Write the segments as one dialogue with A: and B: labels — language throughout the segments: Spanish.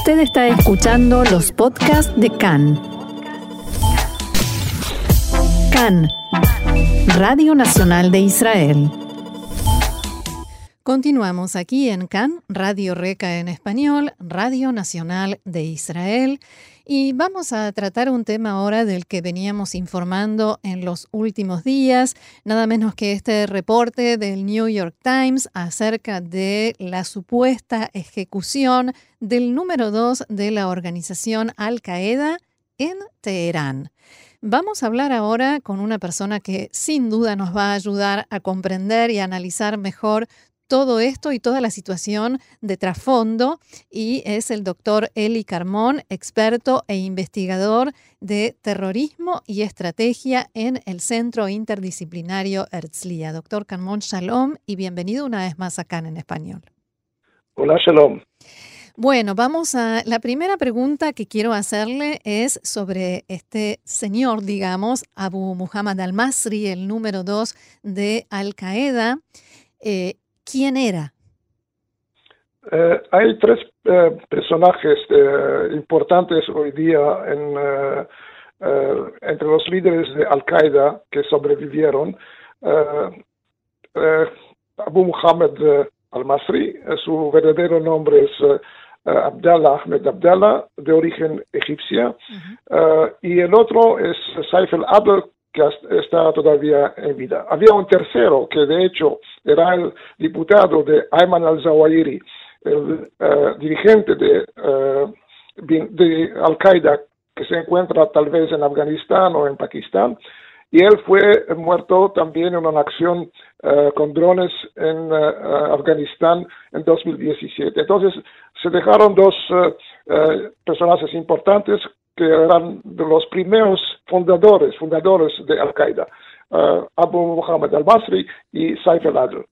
A: Usted está escuchando los podcasts de CAN. CAN, Radio Nacional de Israel. Continuamos aquí en CAN, Radio Reca en español, Radio Nacional de Israel. Y vamos a tratar un tema ahora del que veníamos informando en los últimos días, nada menos que este reporte del New York Times acerca de la supuesta ejecución del número dos de la organización Al Qaeda en Teherán. Vamos a hablar ahora con una persona que sin duda nos va a ayudar a comprender y analizar mejor todo esto y toda la situación de trasfondo y es el doctor Eli Carmón, experto e investigador de terrorismo y estrategia en el Centro Interdisciplinario Herzliya. Doctor Carmón, shalom y bienvenido una vez más acá en español.
B: Hola, shalom.
A: Bueno, vamos a la primera pregunta que quiero hacerle es sobre este señor, digamos, Abu Muhammad al-Masri, el número dos de Al Qaeda. Eh, quién era?
B: Eh, hay tres eh, personajes eh, importantes hoy día en, entre los líderes de Al-Qaeda que sobrevivieron. Abu Muhammad al-Masri, su verdadero nombre es Abdallah Ahmed Abdallah, de origen egipcia, y el otro es Saif al-Adl, que está todavía en vida. Había un tercero que de hecho era el diputado de Ayman al-Zawahiri, el eh, dirigente de, uh, de Al-Qaeda que se encuentra tal vez en Afganistán o en Pakistán, y él fue muerto también en una acción uh, con drones en Afganistán en 2017. Entonces se dejaron dos personajes importantes que eran de los primeros fundadores, fundadores de Al-Qaeda, uh, Abu Muhammad al-Basri y Saif al-Adl.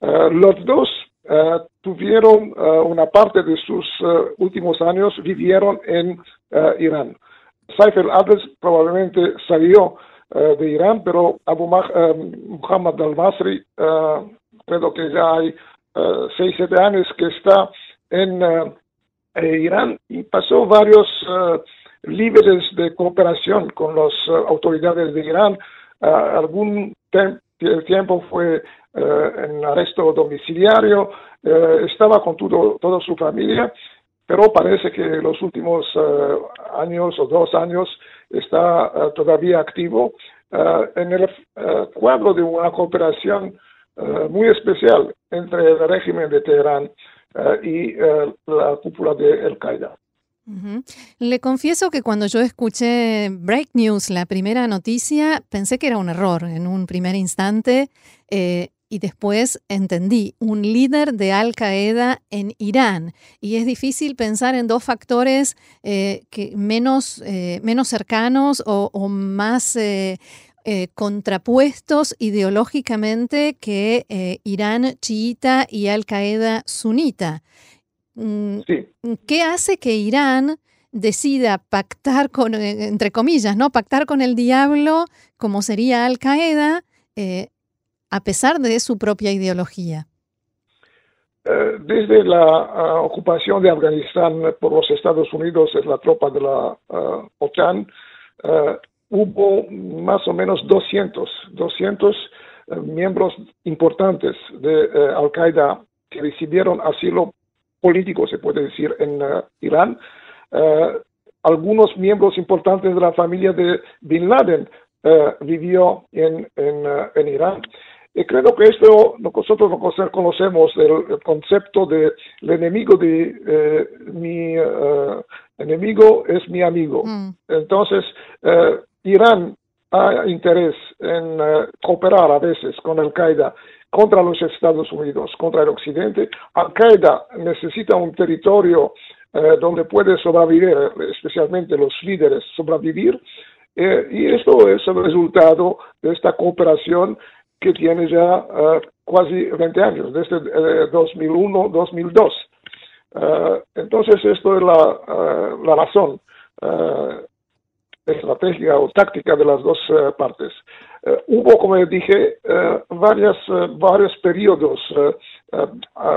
B: Uh, los dos uh, tuvieron una parte de sus últimos años, vivieron en Irán. Saif al-Adl probablemente salió de Irán, pero Abu Muhammad al-Basri, creo que ya hay 6, 7 años que está en Irán y pasó varios líderes de cooperación con las eh, autoridades de Irán. Uh, algún tiempo fue eh, en arresto domiciliario, eh, estaba con todo, toda su familia, pero parece que los últimos años o dos años está todavía activo en el cuadro de una cooperación muy especial entre el régimen de Teherán y la cúpula de Al-Qaeda.
A: Le confieso que cuando yo escuché Break News, la primera noticia, pensé que era un error en un primer instante eh, y después entendí, un líder de Al Qaeda en Irán. Y es difícil pensar en dos factores eh, menos, eh, menos cercanos o más... contrapuestos ideológicamente que Irán chiita y Al Qaeda sunita. Mm, ¿Qué hace que Irán decida pactar con, eh, entre comillas, ¿no? Pactar con el diablo, como sería Al Qaeda, eh, a pesar de su propia ideología?
B: Eh, desde la ah, ocupación de Afganistán por los Estados Unidos es la tropa de la ah, OTAN, hubo más o menos 200, 200 miembros importantes de Al Qaeda que recibieron asilo político, se puede decir, en uh, Irán. Uh, algunos miembros importantes de la familia de Bin Laden uh, vivió en, en, Irán. Y creo que esto nosotros conocemos el, concepto de el enemigo de mi enemigo es mi amigo. Mm. Entonces, Irán ha interés en cooperar a veces con Al Qaeda contra los Estados Unidos, contra el Occidente. Al-Qaeda necesita un territorio eh, donde puede sobrevivir, especialmente los líderes, sobrevivir. Eh, y esto es el resultado de esta cooperación que tiene ya uh, casi 20 años, desde 2001-2002. entonces, esto es la, la razón estratégica o táctica de las dos partes. Eh, hubo, como dije, eh, varias, eh, varios periodos,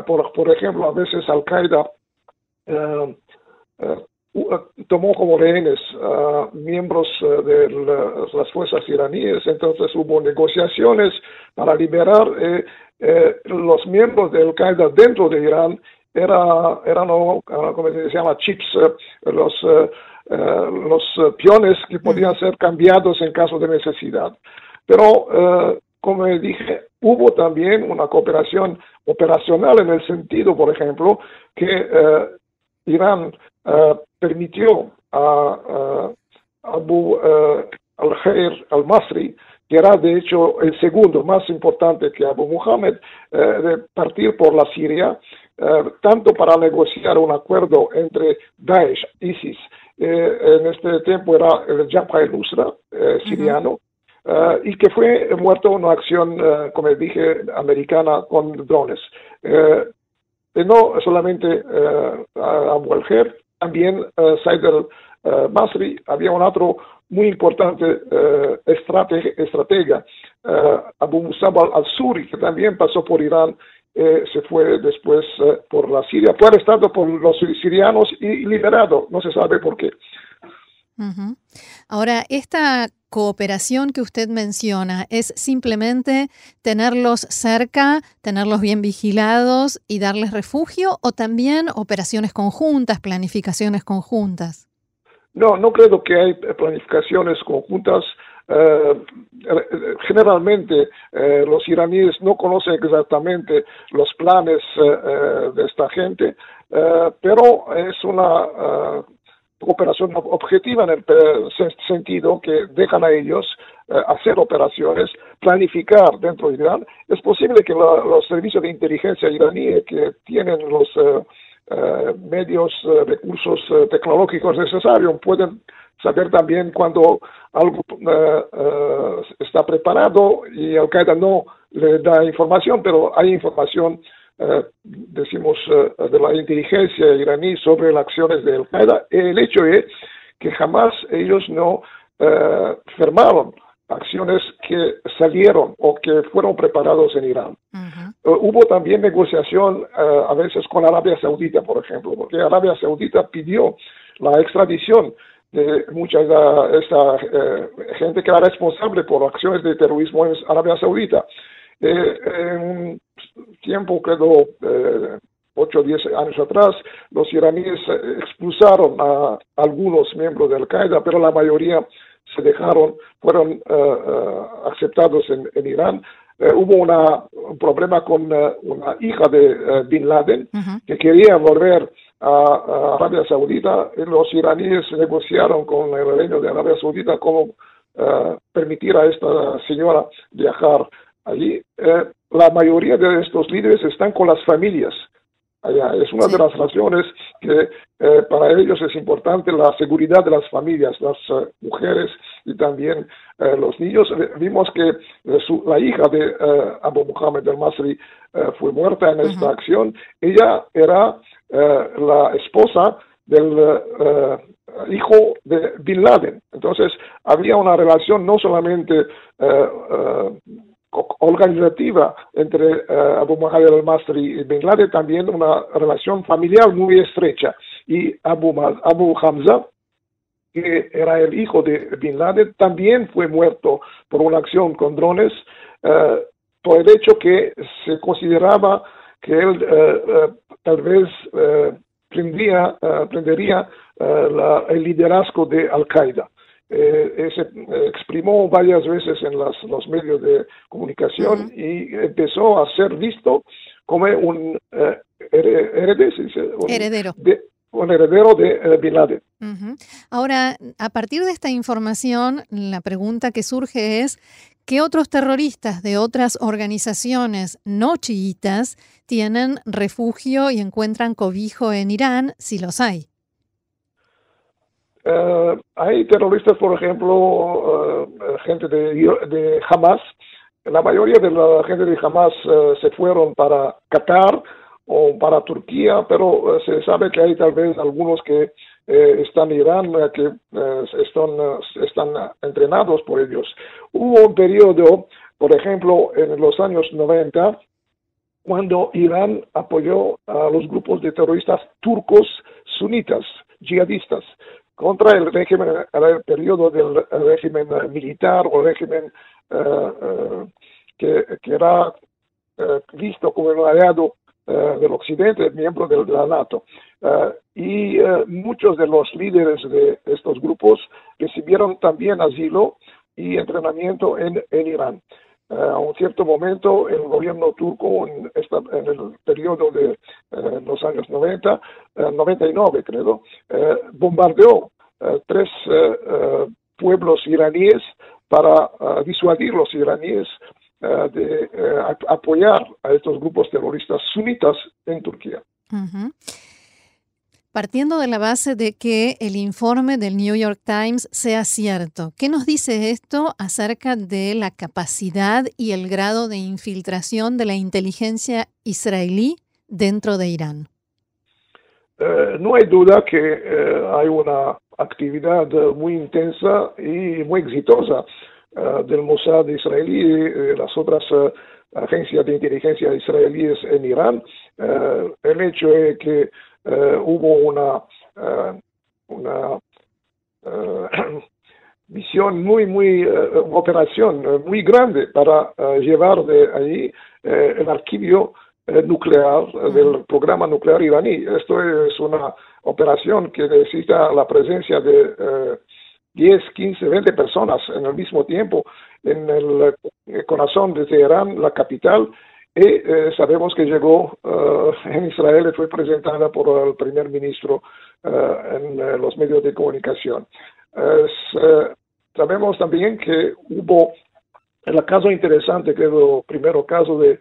B: por, por, ejemplo, a veces Al-Qaeda tomó como rehenes a miembros de las fuerzas iraníes, entonces hubo negociaciones para liberar los miembros de Al-Qaeda dentro de Irán, era, eran, como se llama, chips, los eh, los eh, peones que podían ser cambiados en caso de necesidad. Pero, eh, como dije, hubo también una cooperación operacional en el sentido, por ejemplo, que Irán permitió a Abu al-Khair al-Masri, que era de hecho el segundo más importante que Abu Muhammad, de partir por la Siria, tanto para negociar un acuerdo entre Daesh, ISIS eh, en este tiempo era el Jabha el-Nusra eh, siriano, eh, y que fue muerto una acción, como dije, americana con drones. no solamente Abu al también Said al-Masri, había un otro muy importante estratega, Abu Musab al-Suri, que también pasó por Irán eh, se fue después eh, por la Siria, fue arrestado por los sirianos y liberado, no se sabe por qué.
A: Ahora, esta cooperación que usted menciona es simplemente tenerlos cerca, tenerlos bien vigilados y darles refugio o también operaciones conjuntas, planificaciones conjuntas?
B: No, no creo que hay planificaciones conjuntas. Eh, generalmente eh, los iraníes no conocen exactamente los planes eh, de esta gente, pero es una operación objetiva en el sentido que dejan a ellos hacer operaciones, planificar dentro de Irán. Es posible que los servicios de inteligencia iraníes que tienen los medios, recursos tecnológicos necesarios pueden saber también cuando algo eh, eh, está preparado y Al-Qaeda no le da información, pero hay información, eh, decimos, de la inteligencia iraní sobre las acciones de Al-Qaeda. El hecho es que jamás ellos no firmaron acciones que salieron o que fueron preparados en Irán. hubo también negociación a veces con Arabia Saudita, por ejemplo, porque Arabia Saudita pidió la extradición de mucha de esta eh, gente que era responsable por acciones de terrorismo en Arabia Saudita. Eh, tiempo, creo, eh, 8 o 10 años atrás, los iraníes expulsaron a algunos miembros de Al-Qaeda, pero la mayoría se dejaron, fueron eh, aceptados en, Irán. hubo una, un problema con una hija de Bin Laden que quería volver a, Arabia Saudita, los iraníes negociaron con el reino de Arabia Saudita cómo eh, permitir a esta señora viajar allí. Eh, la mayoría de estos líderes están con las familias. Allá. Es una de las razones que eh, para ellos es importante la seguridad de las familias, las mujeres y también los niños. Vimos que la hija de Abu Muhammad al-Masri fue muerta en esta acción. Ella era eh, la esposa del eh, hijo de Bin Laden. Entonces, había una relación no solamente eh, organizativa entre Abu Muhammad al-Masri y Bin Laden, también una relación familiar muy estrecha. Y Abu, Abu Hamza, que era el hijo de Bin Laden, también fue muerto por una acción con drones, por el hecho que se consideraba que él eh, tal vez eh, prendería el liderazgo de Al-Qaeda. Se exprimó varias veces en los medios de comunicación y empezó a ser visto como un
A: heredero.
B: De, un heredero de Bin Laden.
A: Ahora, a partir de esta información, la pregunta que surge es, ¿qué otros terroristas de otras organizaciones no chiitas tienen refugio y encuentran cobijo en Irán, si los hay?
B: Eh, hay terroristas, por ejemplo, eh, gente de, Hamas. La mayoría de la gente de Hamas eh, se fueron para Qatar o para Turquía, pero se sabe que hay tal vez algunos que están en Irán, que están, están entrenados por ellos. Hubo un periodo, por ejemplo, en los años 90, cuando Irán apoyó a los grupos de terroristas turcos sunitas, yihadistas contra el régimen, el periodo del régimen militar o régimen que, que, era visto como un aliado del Occidente, miembro de la NATO. y muchos de los líderes de estos grupos recibieron también asilo y entrenamiento en, en Irán. Eh, a un cierto momento el gobierno turco en, esta, en el periodo de eh, los años 90, 99 eh, creo, bombardeó tres pueblos iraníes para disuadir los iraníes de apoyar a estos grupos terroristas sunitas en Turquía.
A: Partiendo de la base de que el informe del New York Times sea cierto, ¿qué nos dice esto acerca de la capacidad y el grado de infiltración de la inteligencia israelí dentro de Irán?
B: Eh, no hay duda que eh, hay una actividad muy intensa y muy exitosa eh, del Mossad israelí y de las otras agencias de inteligencia israelíes en Irán. el hecho es que eh, hubo una, eh, una eh, misión muy, muy, operación muy grande para llevar de ahí el archivio nuclear del programa nuclear iraní. Esto es una operación que necesita la presencia de 10, 15, 20 personas en el mismo tiempo en el corazón de Teherán, la capital, y eh, sabemos que llegó eh, en Israel y fue presentada por el primer ministro eh, en los medios de comunicación. sabemos también que hubo el caso interesante, que es el primer caso de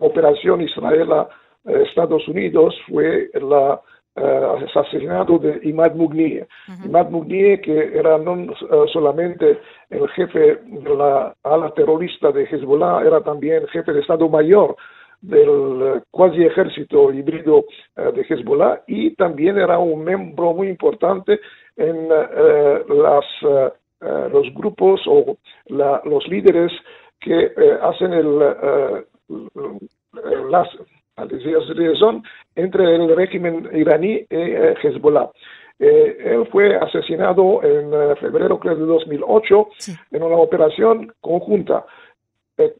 B: operación Israel-Estados Unidos, fue la uh, asesinato de Imad Mugniye. Imad Mugniye, que era no uh, solamente el jefe de la ala terrorista de Hezbollah, era también jefe de Estado Mayor del uh, cuasi ejército híbrido de Hezbollah y también era un miembro muy importante en las, los grupos o la, los líderes que hacen el, las razón entre el régimen iraní y eh, Hezbollah. Eh, él fue asesinado en eh, febrero de 2008 en una operación conjunta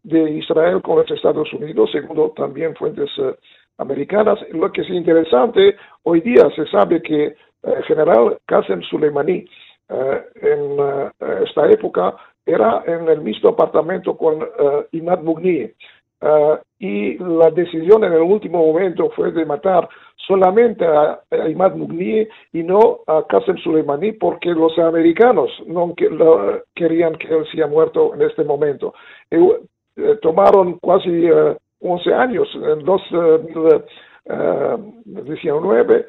B: de Israel con los Estados Unidos, según también fuentes americanas. Lo que es interesante, hoy día se sabe que el general Qasem Soleimani en esta época era en el mismo apartamento con Imad Mughni. Uh, y la decisión en el último momento fue de matar solamente a, Imad Mugni y no a Qasem Soleimani porque los americanos no querían que él sea muerto en este momento. Eh, tomaron casi 11 eh, años, en 2019,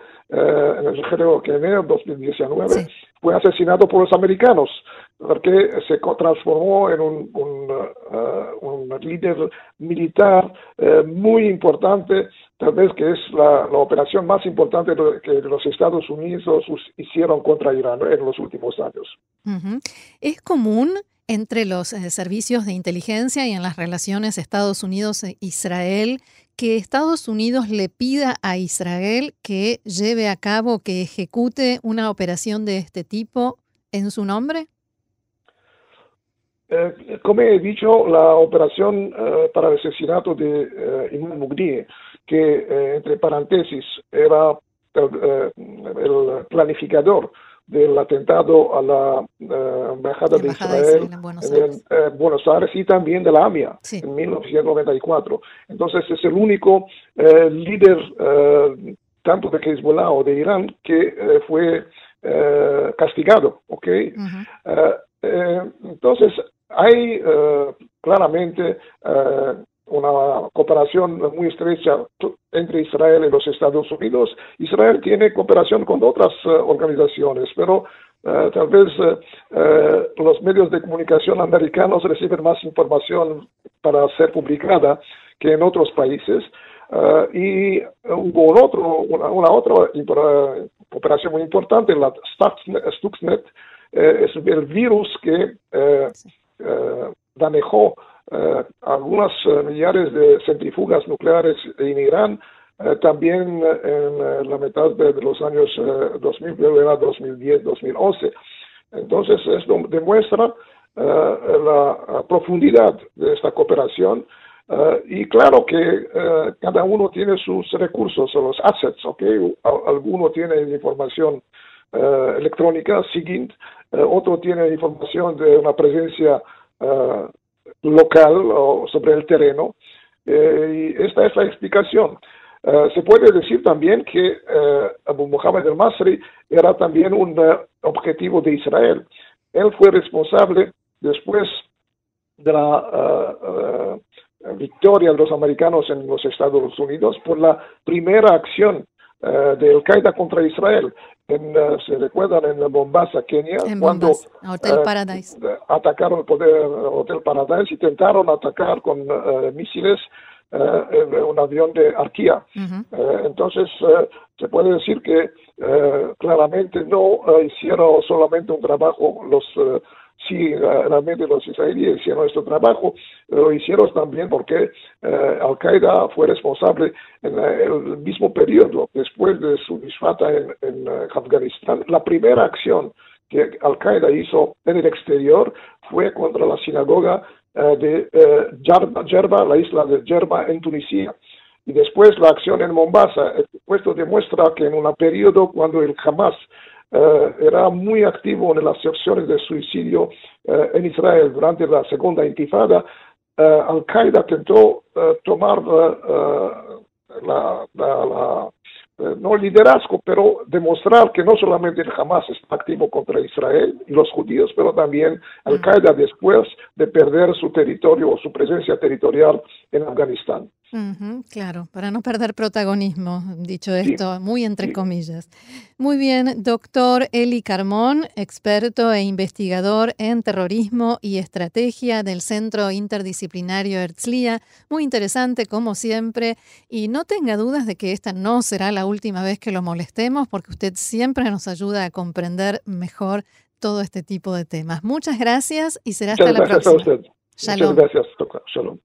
B: creo que en enero 2019, fue asesinado por los americanos porque se transformó en un, un, uh, líder militar uh, muy importante, tal vez que es la, la operación más importante que los Estados Unidos hicieron contra Irán en los últimos años.
A: Uh -huh. Es común entre los eh, servicios de inteligencia y en las relaciones Estados Unidos-Israel que Estados Unidos le pida a Israel que lleve a cabo, que ejecute una operación de este tipo en su nombre?
B: Eh, como he dicho, la operación eh, para el asesinato de eh, Imam que entre paréntesis era el, planificador del atentado a la embajada de Israel en, Buenos, Aires. y también de la AMIA en 1994. Entonces es el único líder tanto de Hezbollah o de Irán que fue castigado, ¿ok? entonces, hay eh, claramente eh, una cooperación muy estrecha entre Israel y los Estados Unidos. Israel tiene cooperación con otras eh, organizaciones, pero tal vez los medios de comunicación americanos reciben más información para ser publicada que en otros países. y hubo otro, una, otra operación muy importante, la Stuxnet, es el virus que eh, manejó eh, algunas eh, millares de centrifugas nucleares en Irán también en la mitad de, los años 2000, era 2010, 2011. Entonces, esto demuestra la profundidad de esta cooperación y claro que cada uno tiene sus recursos, los assets, ¿ok? Alguno tiene información electrónica, SIGINT, otro tiene información de una presencia local o sobre el terreno. y esta es la explicación. se puede decir también que Abu Muhammad al-Masri era también un objetivo de Israel. Él fue responsable después de la victoria de los americanos en los Estados Unidos por la primera acción de Al-Qaeda contra Israel. En, se recuerdan en Mombasa, Kenia,
A: cuando Hotel Paradise.
B: atacaron el poder Hotel Paradise y intentaron atacar con misiles un avión de Arquía. entonces, se puede decir que claramente no hicieron solamente un trabajo los sí, realmente los israelíes hicieron este trabajo, lo hicieron también porque eh, Al-Qaeda fue responsable en el mismo periodo, después de su disfata en, en eh, Afganistán. La primera acción que Al-Qaeda hizo en el exterior fue contra la sinagoga eh, de Jerba, la isla de Jerba en Tunisia. Y después la acción en Mombasa. Esto demuestra que en un periodo cuando el Hamas eh, era muy activo en las acciones de suicidio eh, en Israel durante la segunda intifada. Eh, Al-Qaeda intentó tomar la, no liderazgo, pero demostrar que no solamente el Hamas está activo contra Israel y los judíos, pero también Al-Qaeda después de perder su territorio o su presencia territorial en Afganistán
A: claro, para no perder protagonismo, dicho esto, muy entre comillas. Muy bien, doctor Eli Carmón, experto e investigador en terrorismo y estrategia del Centro Interdisciplinario Herzliya. Muy interesante, como siempre. Y no tenga dudas de que esta no será la última vez que lo molestemos, porque usted siempre nos ayuda a comprender mejor todo este tipo de temas. Muchas gracias y será hasta la próxima.
B: Muchas gracias, doctor. Shalom.